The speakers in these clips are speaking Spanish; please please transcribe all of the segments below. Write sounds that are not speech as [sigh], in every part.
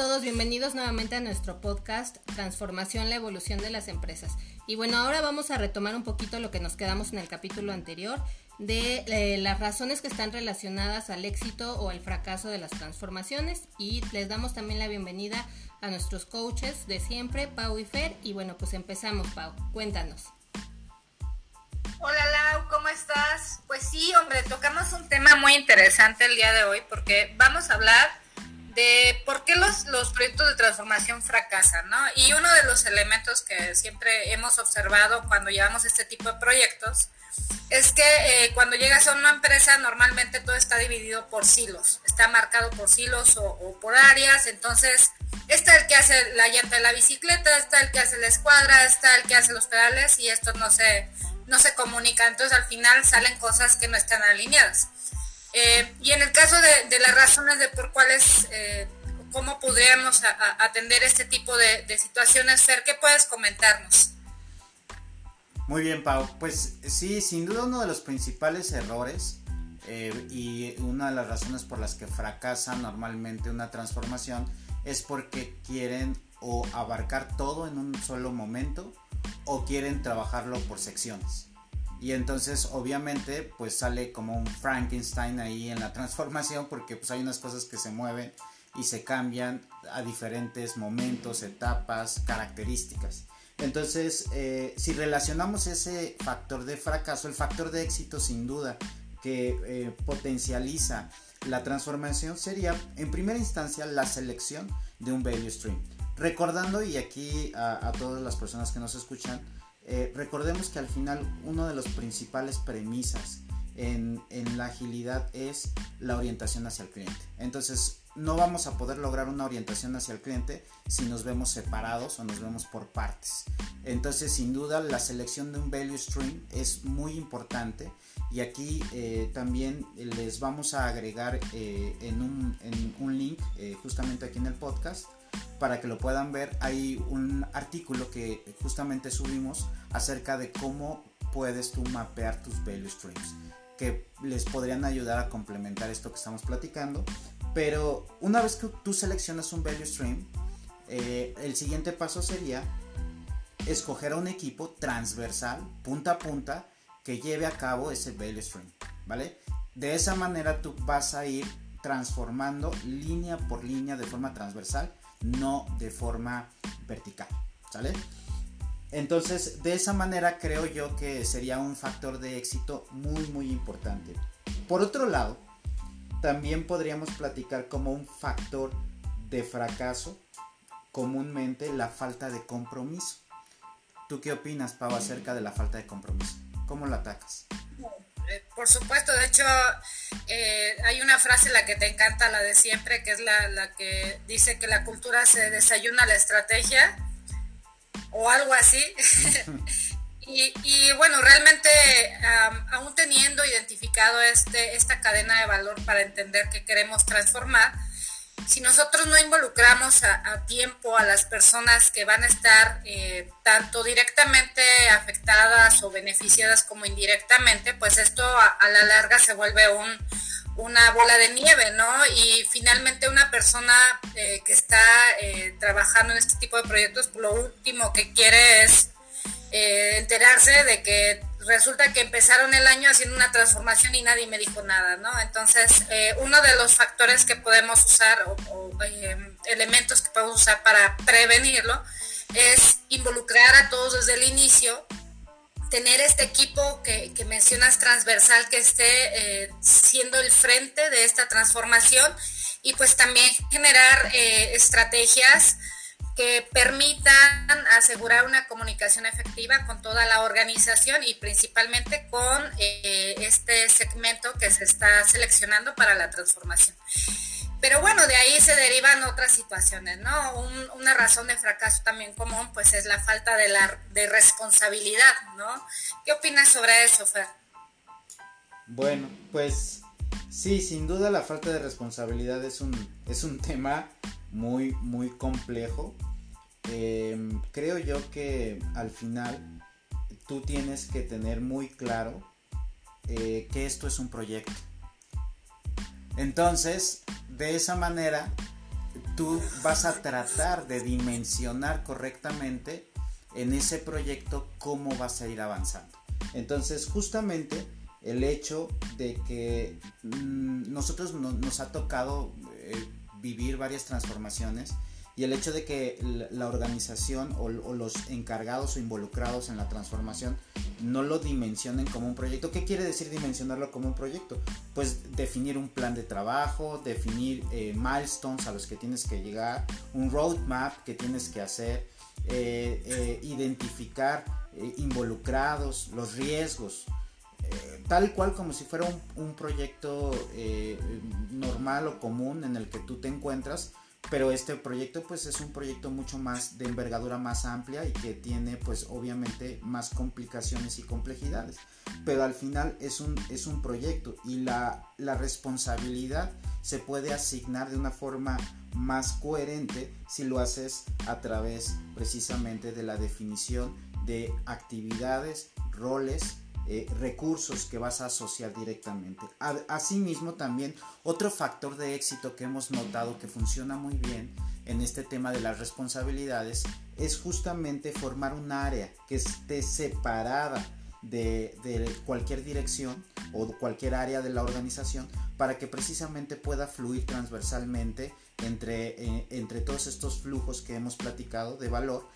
todos, bienvenidos nuevamente a nuestro podcast Transformación, la evolución de las empresas. Y bueno, ahora vamos a retomar un poquito lo que nos quedamos en el capítulo anterior de eh, las razones que están relacionadas al éxito o al fracaso de las transformaciones y les damos también la bienvenida a nuestros coaches de siempre, Pau y Fer. Y bueno, pues empezamos, Pau, cuéntanos. Hola Lau, ¿cómo estás? Pues sí, hombre, tocamos un tema muy interesante el día de hoy porque vamos a hablar de por qué los, los proyectos de transformación fracasan, ¿no? Y uno de los elementos que siempre hemos observado cuando llevamos este tipo de proyectos es que eh, cuando llegas a una empresa normalmente todo está dividido por silos, está marcado por silos o, por áreas, entonces está el que hace la llanta de la bicicleta, está el que hace la escuadra, está el que hace los pedales y esto no se, no se comunica, entonces al final salen cosas que no están alineadas. Eh, y en el caso de, las razones de por cuáles, eh, cómo podríamos atender este tipo de, situaciones, ¿qué puedes comentarnos? Muy bien, Pau. Pues sí, sin duda uno de los principales errores eh, y una de las razones por las que fracasa normalmente una transformación es porque quieren o abarcar todo en un solo momento o quieren trabajarlo por secciones. Y entonces obviamente pues sale como un Frankenstein ahí en la transformación porque pues hay unas cosas que se mueven y se cambian a diferentes momentos, etapas, características. Entonces, eh, si relacionamos ese factor de fracaso, el factor de éxito sin duda que eh, potencializa la transformación sería en primera instancia la selección de un value stream. Recordando, y aquí a todas las personas que nos escuchan, eh, recordemos que al final una de las principales premisas en, la agilidad es la orientación hacia el cliente. Entonces no vamos a poder lograr una orientación hacia el cliente si nos vemos separados o nos vemos por partes. Entonces sin duda la selección de un value stream es muy importante y aquí eh, también les vamos a agregar eh, en, un, link justamente aquí en el podcast para que lo puedan ver, hay un artículo que justamente subimos acerca de cómo puedes tú mapear tus value streams, que les podrían ayudar a complementar esto que estamos platicando. Pero una vez que tú seleccionas un value stream, eh, el siguiente paso sería escoger a un equipo transversal, punta a punta, que lleve a cabo ese value stream, ¿vale? De esa manera tú vas a ir transformando línea por línea de forma transversal no de forma vertical, ¿sale? Entonces, de esa manera creo yo que sería un factor de éxito muy, muy importante. Por otro lado, también podríamos platicar como un factor de fracaso comúnmente la falta de compromiso. ¿Tú qué opinas, Pau, acerca de la falta de compromiso? ¿Cómo la atacas? Eh, por supuesto, de hecho, eh, hay una frase la que te encanta, la de siempre, que es la, que dice que la cultura se desayuna la estrategia o algo así. [laughs] y, bueno, realmente, aún teniendo identificado este, esta cadena de valor para entender que queremos transformar, si nosotros no involucramos a, tiempo a las personas que van a estar eh, tanto directamente afectadas o beneficiadas como indirectamente, pues esto a, la larga se vuelve una bola de nieve, ¿no? Y finalmente una persona eh, que está eh, trabajando en este tipo de proyectos, lo último que quiere es enterarse de que resulta que empezaron el año haciendo una transformación y nadie me dijo nada, ¿no? Entonces, eh, uno de los factores que podemos usar o, eh, elementos que podemos usar para prevenirlo es involucrar a todos desde el inicio, tener este equipo que, mencionas transversal que esté eh, siendo el frente de esta transformación y pues también generar estrategias que permitan asegurar una comunicación efectiva con toda la organización y principalmente con eh, este segmento que se está seleccionando para la transformación. Pero bueno, de ahí se derivan otras situaciones, ¿no? una razón de fracaso también común, pues es la falta de, la, de responsabilidad, ¿no? ¿Qué opinas sobre eso, Fer? Bueno, pues sí, sin duda la falta de responsabilidad es un, es un tema muy, muy complejo Em, creo yo que al final tú tienes que tener muy claro eh, que esto es un proyecto. Entonces, de esa manera, tú vas a tratar de dimensionar correctamente en ese proyecto cómo vas a ir avanzando. Entonces, justamente el hecho de que mm, nosotros nos ha tocado eh, vivir varias transformaciones y el hecho de que la organización o, los encargados o involucrados en la transformación no lo dimensionen como un proyecto. ¿Qué quiere decir dimensionarlo como un proyecto? Pues definir un plan de trabajo, definir eh, milestones a los que tienes que llegar, un roadmap que tienes que hacer, eh, identificar involucrados, los riesgos tal cual como si fuera un, proyecto eh, normal o común en el que tú te encuentras, pero este proyecto pues es un proyecto mucho más de envergadura más amplia y que tiene pues obviamente más complicaciones y complejidades, pero al final es un, es un proyecto y la, la responsabilidad se puede asignar de una forma más coherente si lo haces a través precisamente de la definición de actividades, roles, eh, recursos que vas a asociar directamente. Asimismo también otro factor de éxito que hemos notado que funciona muy bien en este tema de las responsabilidades es justamente formar un área que esté separada de, cualquier dirección o cualquier área de la organización para que precisamente pueda fluir transversalmente entre, eh, entre todos estos flujos que hemos platicado de valor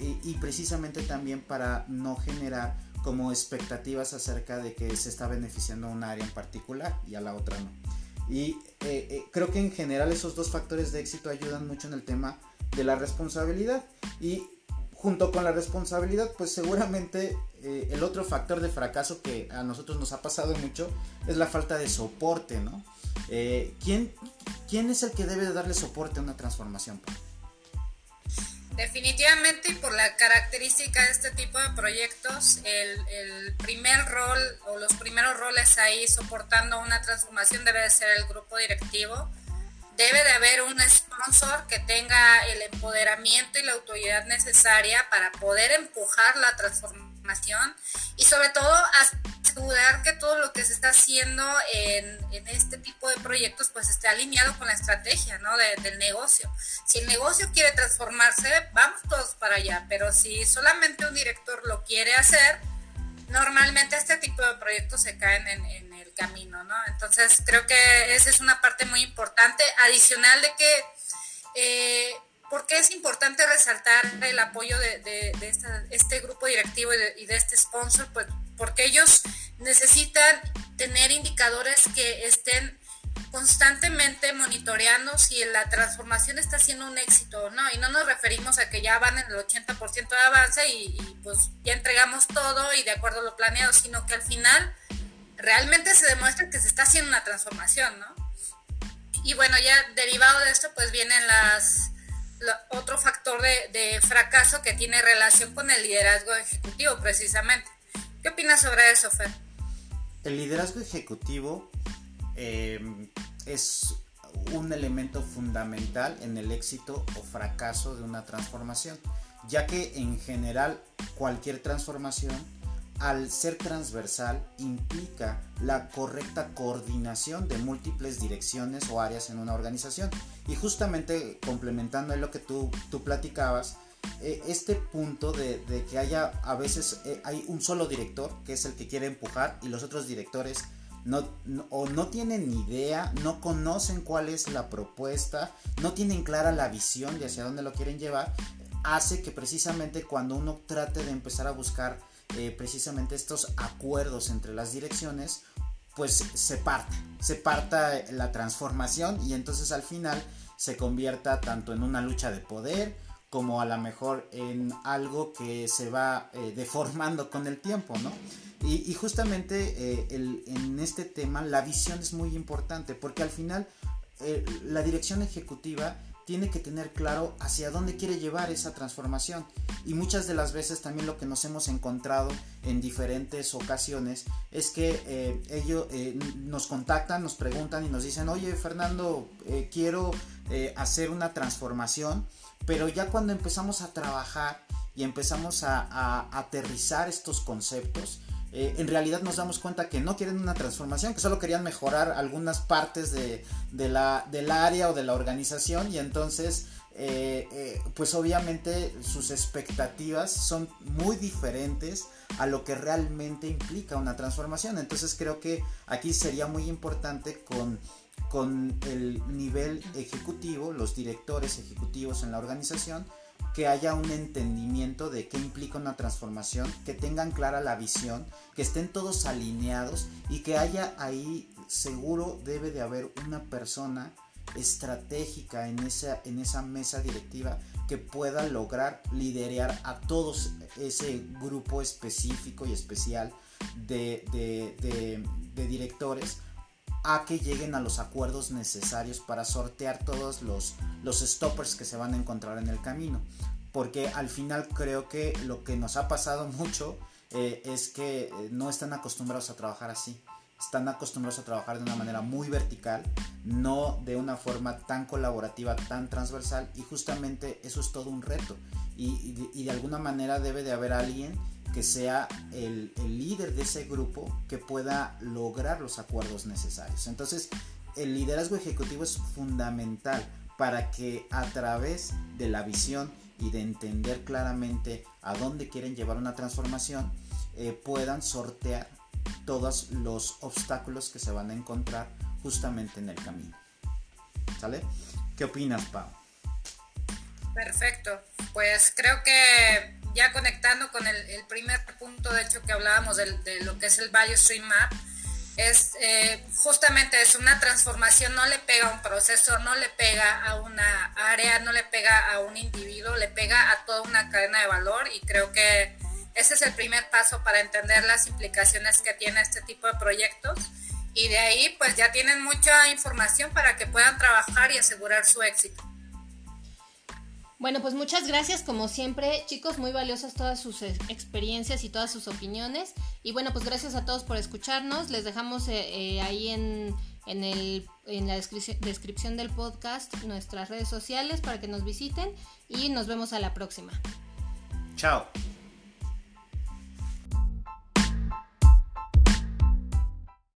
y precisamente también para no generar como expectativas acerca de que se está beneficiando a un área en particular y a la otra no. Y eh, eh, creo que en general esos dos factores de éxito ayudan mucho en el tema de la responsabilidad. Y junto con la responsabilidad, pues seguramente eh, el otro factor de fracaso que a nosotros nos ha pasado mucho es la falta de soporte, ¿no? ¿quién, ¿Quién es el que debe de darle soporte a una transformación? Definitivamente y por la característica de este tipo de proyectos, el, primer rol o los primeros roles ahí soportando una transformación debe de ser el grupo directivo. Debe de haber un sponsor que tenga el empoderamiento y la autoridad necesaria para poder empujar la transformación y sobre todo asegurar que todo lo que se está haciendo en, este tipo de proyectos pues esté alineado con la estrategia ¿no? del negocio. Si el negocio quiere transformarse, vamos todos para allá, pero si solamente un director lo quiere hacer, normalmente este tipo de proyectos se caen en, el camino, ¿no? Entonces creo que esa es una parte muy importante, adicional de que... Eh, ¿Por qué es importante resaltar el apoyo de, este grupo directivo y de, y este sponsor? Pues porque ellos necesitan tener indicadores que estén constantemente monitoreando si la transformación está siendo un éxito o no. Y no nos referimos a que ya van en el 80% de avance y, pues ya entregamos todo y de acuerdo a lo planeado, sino que al final realmente se demuestra que se está haciendo una transformación, ¿no? Y bueno, ya derivado de esto, pues vienen las otro factor de, fracaso que tiene relación con el liderazgo ejecutivo, precisamente. ¿Qué opinas sobre eso, Fer? El liderazgo ejecutivo eh, es un elemento fundamental en el éxito o fracaso de una transformación, ya que en general cualquier transformación, al ser transversal, implica la correcta coordinación de múltiples direcciones o áreas en una organización. Y justamente complementando lo que tú, tú platicabas, eh, este punto de, que haya a veces eh, hay un solo director que es el que quiere empujar y los otros directores no, o no tienen idea, no conocen cuál es la propuesta, no tienen clara la visión de hacia dónde lo quieren llevar, hace que precisamente cuando uno trate de empezar a buscar eh, precisamente estos acuerdos entre las direcciones, pues se parta, se parta la transformación y entonces al final se convierta tanto en una lucha de poder, como a lo mejor en algo que se va eh, deformando con el tiempo, ¿no? Y, justamente eh, en este tema la visión es muy importante porque al final la dirección ejecutiva tiene que tener claro hacia dónde quiere llevar esa transformación. Y muchas de las veces también lo que nos hemos encontrado en diferentes ocasiones es que ellos nos contactan, nos preguntan y nos dicen, oye Fernando, quiero hacer una transformación pero ya cuando empezamos a trabajar y empezamos a, aterrizar estos conceptos, eh, en realidad nos damos cuenta que no quieren una transformación, que solo querían mejorar algunas partes de, la, del área o de la organización y entonces eh, eh, pues obviamente sus expectativas son muy diferentes a lo que realmente implica una transformación. Entonces creo que aquí sería muy importante con, con el nivel ejecutivo, los directores ejecutivos en la organización, que haya un entendimiento de qué implica una transformación, que tengan clara la visión, que estén todos alineados y que haya ahí seguro debe de haber una persona estratégica en esa, en esa mesa directiva que pueda lograr liderar a todos ese grupo específico y especial de, de directores a que lleguen a los acuerdos necesarios para sortear todos los, los stoppers que se van a encontrar en el camino. Porque al final creo que lo que nos ha pasado mucho eh, es que eh, no están acostumbrados a trabajar así. Están acostumbrados a trabajar de una manera muy vertical, no de una forma tan colaborativa, tan transversal. Y justamente eso es todo un reto. Y, y de alguna manera debe de haber alguien que sea el, líder de ese grupo que pueda lograr los acuerdos necesarios. Entonces, el liderazgo ejecutivo es fundamental para que a través de la visión y de entender claramente a dónde quieren llevar una transformación, eh, puedan sortear todos los obstáculos que se van a encontrar justamente en el camino. ¿Sale? ¿Qué opinas, Pau? Perfecto. Pues creo que ya conectando con el, primer punto, de hecho, que hablábamos de, lo que es el Value Stream Map, es eh, justamente es una transformación, no le pega a un proceso, no le pega a una área, no le pega a un individuo, le pega a toda una cadena de valor y creo que ese es el primer paso para entender las implicaciones que tiene este tipo de proyectos y de ahí pues ya tienen mucha información para que puedan trabajar y asegurar su éxito. Bueno, pues muchas gracias, como siempre, chicos, muy valiosas todas sus experiencias y todas sus opiniones. Y bueno, pues gracias a todos por escucharnos. Les dejamos eh, eh, ahí en, en la descripción del podcast nuestras redes sociales para que nos visiten y nos vemos a la próxima. Chao.